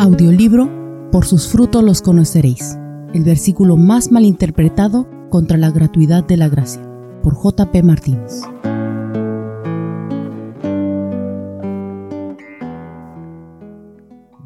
Audiolibro Por sus frutos los conoceréis. El versículo más malinterpretado contra la gratuidad de la gracia. Por J.P. Martínez.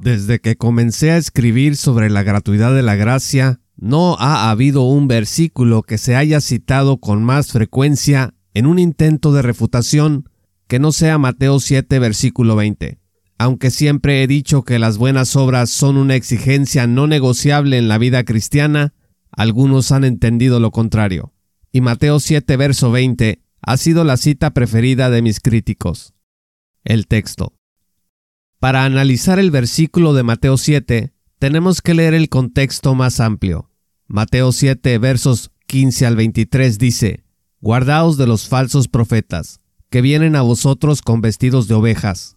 Desde que comencé a escribir sobre la gratuidad de la gracia, no ha habido un versículo que se haya citado con más frecuencia en un intento de refutación que no sea Mateo 7 versículo 20. Aunque siempre he dicho que las buenas obras son una exigencia no negociable en la vida cristiana, algunos han entendido lo contrario. Y Mateo 7 verso 20 ha sido la cita preferida de mis críticos. El texto. Para analizar el versículo de Mateo 7, tenemos que leer el contexto más amplio. Mateo 7 versos 15 al 23 dice, Guardaos de los falsos profetas, que vienen a vosotros con vestidos de ovejas,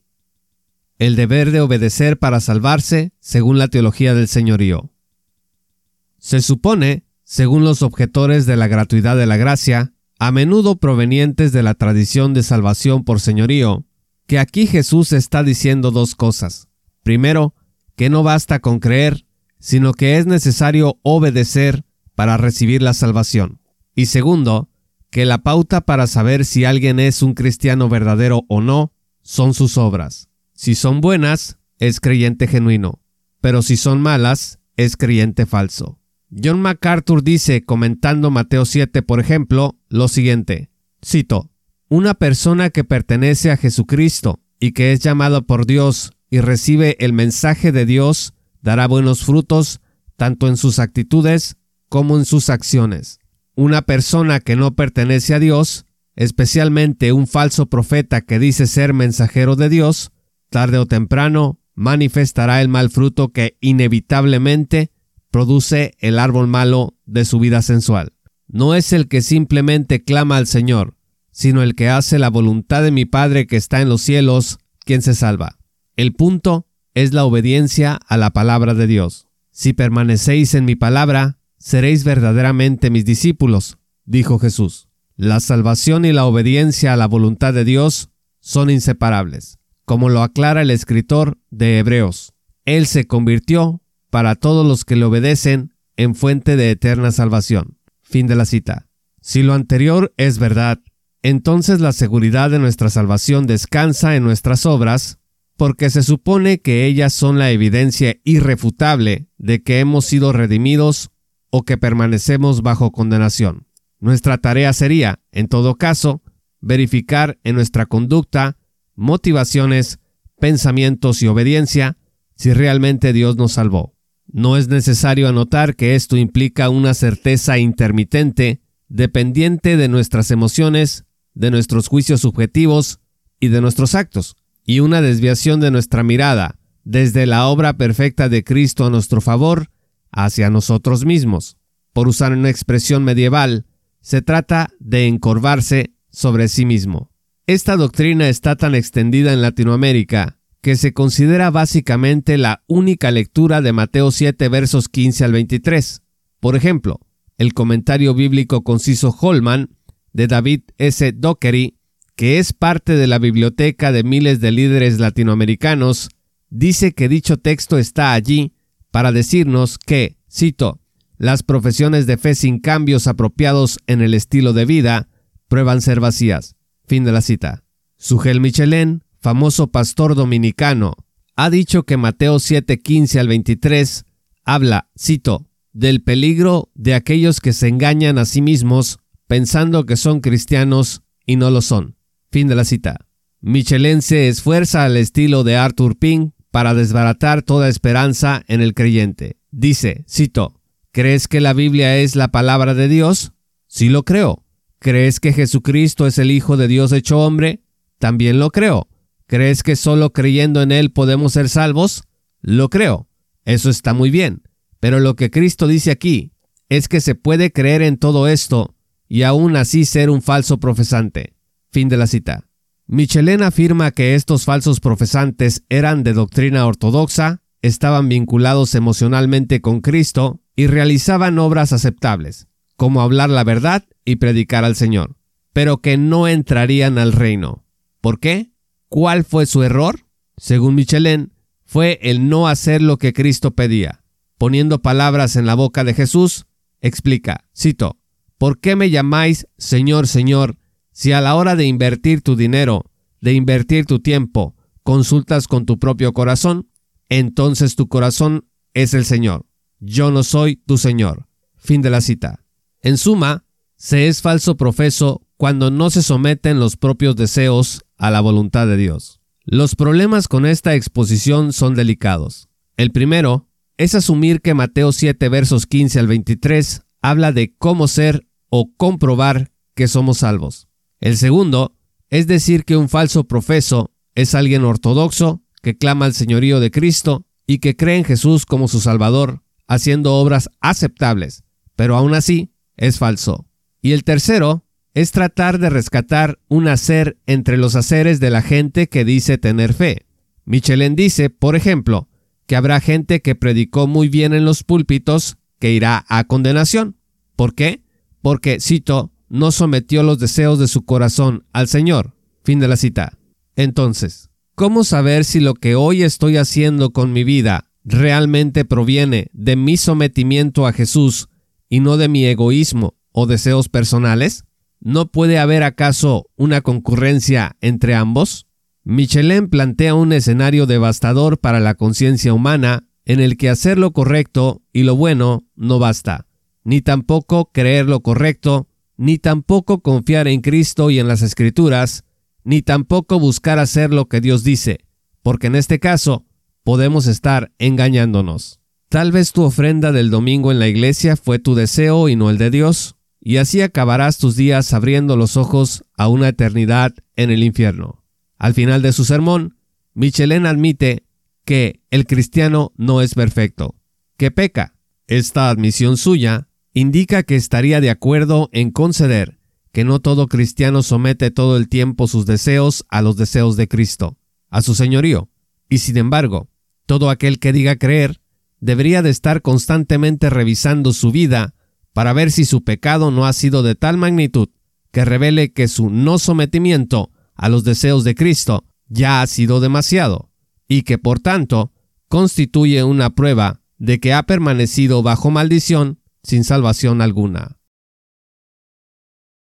el deber de obedecer para salvarse, según la teología del señorío. Se supone, según los objetores de la gratuidad de la gracia, a menudo provenientes de la tradición de salvación por señorío, que aquí Jesús está diciendo dos cosas. Primero, que no basta con creer, sino que es necesario obedecer para recibir la salvación. Y segundo, que la pauta para saber si alguien es un cristiano verdadero o no son sus obras. Si son buenas, es creyente genuino, pero si son malas, es creyente falso. John MacArthur dice, comentando Mateo 7, por ejemplo, lo siguiente, cito, Una persona que pertenece a Jesucristo y que es llamada por Dios y recibe el mensaje de Dios, dará buenos frutos tanto en sus actitudes como en sus acciones. Una persona que no pertenece a Dios, especialmente un falso profeta que dice ser mensajero de Dios, tarde o temprano manifestará el mal fruto que inevitablemente produce el árbol malo de su vida sensual. No es el que simplemente clama al Señor, sino el que hace la voluntad de mi Padre que está en los cielos, quien se salva. El punto es la obediencia a la palabra de Dios. Si permanecéis en mi palabra, seréis verdaderamente mis discípulos, dijo Jesús. La salvación y la obediencia a la voluntad de Dios son inseparables como lo aclara el escritor de Hebreos. Él se convirtió, para todos los que le obedecen, en fuente de eterna salvación. Fin de la cita. Si lo anterior es verdad, entonces la seguridad de nuestra salvación descansa en nuestras obras, porque se supone que ellas son la evidencia irrefutable de que hemos sido redimidos o que permanecemos bajo condenación. Nuestra tarea sería, en todo caso, verificar en nuestra conducta motivaciones, pensamientos y obediencia si realmente Dios nos salvó. No es necesario anotar que esto implica una certeza intermitente, dependiente de nuestras emociones, de nuestros juicios subjetivos y de nuestros actos, y una desviación de nuestra mirada desde la obra perfecta de Cristo a nuestro favor hacia nosotros mismos. Por usar una expresión medieval, se trata de encorvarse sobre sí mismo. Esta doctrina está tan extendida en Latinoamérica que se considera básicamente la única lectura de Mateo 7 versos 15 al 23. Por ejemplo, el comentario bíblico conciso Holman de David S. Dockery, que es parte de la biblioteca de miles de líderes latinoamericanos, dice que dicho texto está allí para decirnos que, cito, las profesiones de fe sin cambios apropiados en el estilo de vida prueban ser vacías. Fin de la cita. Sugel Michelén, famoso pastor dominicano, ha dicho que Mateo 7:15 al 23 habla, cito, del peligro de aquellos que se engañan a sí mismos pensando que son cristianos y no lo son. Fin de la cita. Michelin se esfuerza al estilo de Arthur Pink para desbaratar toda esperanza en el creyente. Dice, cito, ¿crees que la Biblia es la palabra de Dios? Sí lo creo. ¿Crees que Jesucristo es el Hijo de Dios hecho hombre? También lo creo. ¿Crees que solo creyendo en Él podemos ser salvos? Lo creo. Eso está muy bien. Pero lo que Cristo dice aquí es que se puede creer en todo esto y aún así ser un falso profesante. Fin de la cita. Michelin afirma que estos falsos profesantes eran de doctrina ortodoxa, estaban vinculados emocionalmente con Cristo y realizaban obras aceptables, como hablar la verdad y predicar al Señor, pero que no entrarían al reino. ¿Por qué? ¿Cuál fue su error? Según Michelin, fue el no hacer lo que Cristo pedía. Poniendo palabras en la boca de Jesús, explica, cito, ¿Por qué me llamáis Señor, Señor, si a la hora de invertir tu dinero, de invertir tu tiempo, consultas con tu propio corazón? Entonces tu corazón es el Señor. Yo no soy tu Señor. Fin de la cita. En suma, se es falso profeso cuando no se someten los propios deseos a la voluntad de Dios. Los problemas con esta exposición son delicados. El primero es asumir que Mateo 7 versos 15 al 23 habla de cómo ser o comprobar que somos salvos. El segundo es decir que un falso profeso es alguien ortodoxo que clama al señorío de Cristo y que cree en Jesús como su Salvador, haciendo obras aceptables, pero aún así es falso. Y el tercero es tratar de rescatar un hacer entre los haceres de la gente que dice tener fe. Michelin dice, por ejemplo, que habrá gente que predicó muy bien en los púlpitos que irá a condenación. ¿Por qué? Porque, cito, no sometió los deseos de su corazón al Señor. Fin de la cita. Entonces, ¿cómo saber si lo que hoy estoy haciendo con mi vida realmente proviene de mi sometimiento a Jesús y no de mi egoísmo o deseos personales? ¿No puede haber acaso una concurrencia entre ambos? Michelin plantea un escenario devastador para la conciencia humana en el que hacer lo correcto y lo bueno no basta, ni tampoco creer lo correcto, ni tampoco confiar en Cristo y en las Escrituras, ni tampoco buscar hacer lo que Dios dice, porque en este caso podemos estar engañándonos. Tal vez tu ofrenda del domingo en la iglesia fue tu deseo y no el de Dios, y así acabarás tus días abriendo los ojos a una eternidad en el infierno. Al final de su sermón, Michelin admite que el cristiano no es perfecto, que peca. Esta admisión suya indica que estaría de acuerdo en conceder que no todo cristiano somete todo el tiempo sus deseos a los deseos de Cristo, a su señorío, y sin embargo, todo aquel que diga creer debería de estar constantemente revisando su vida para ver si su pecado no ha sido de tal magnitud que revele que su no sometimiento a los deseos de Cristo ya ha sido demasiado, y que por tanto constituye una prueba de que ha permanecido bajo maldición sin salvación alguna.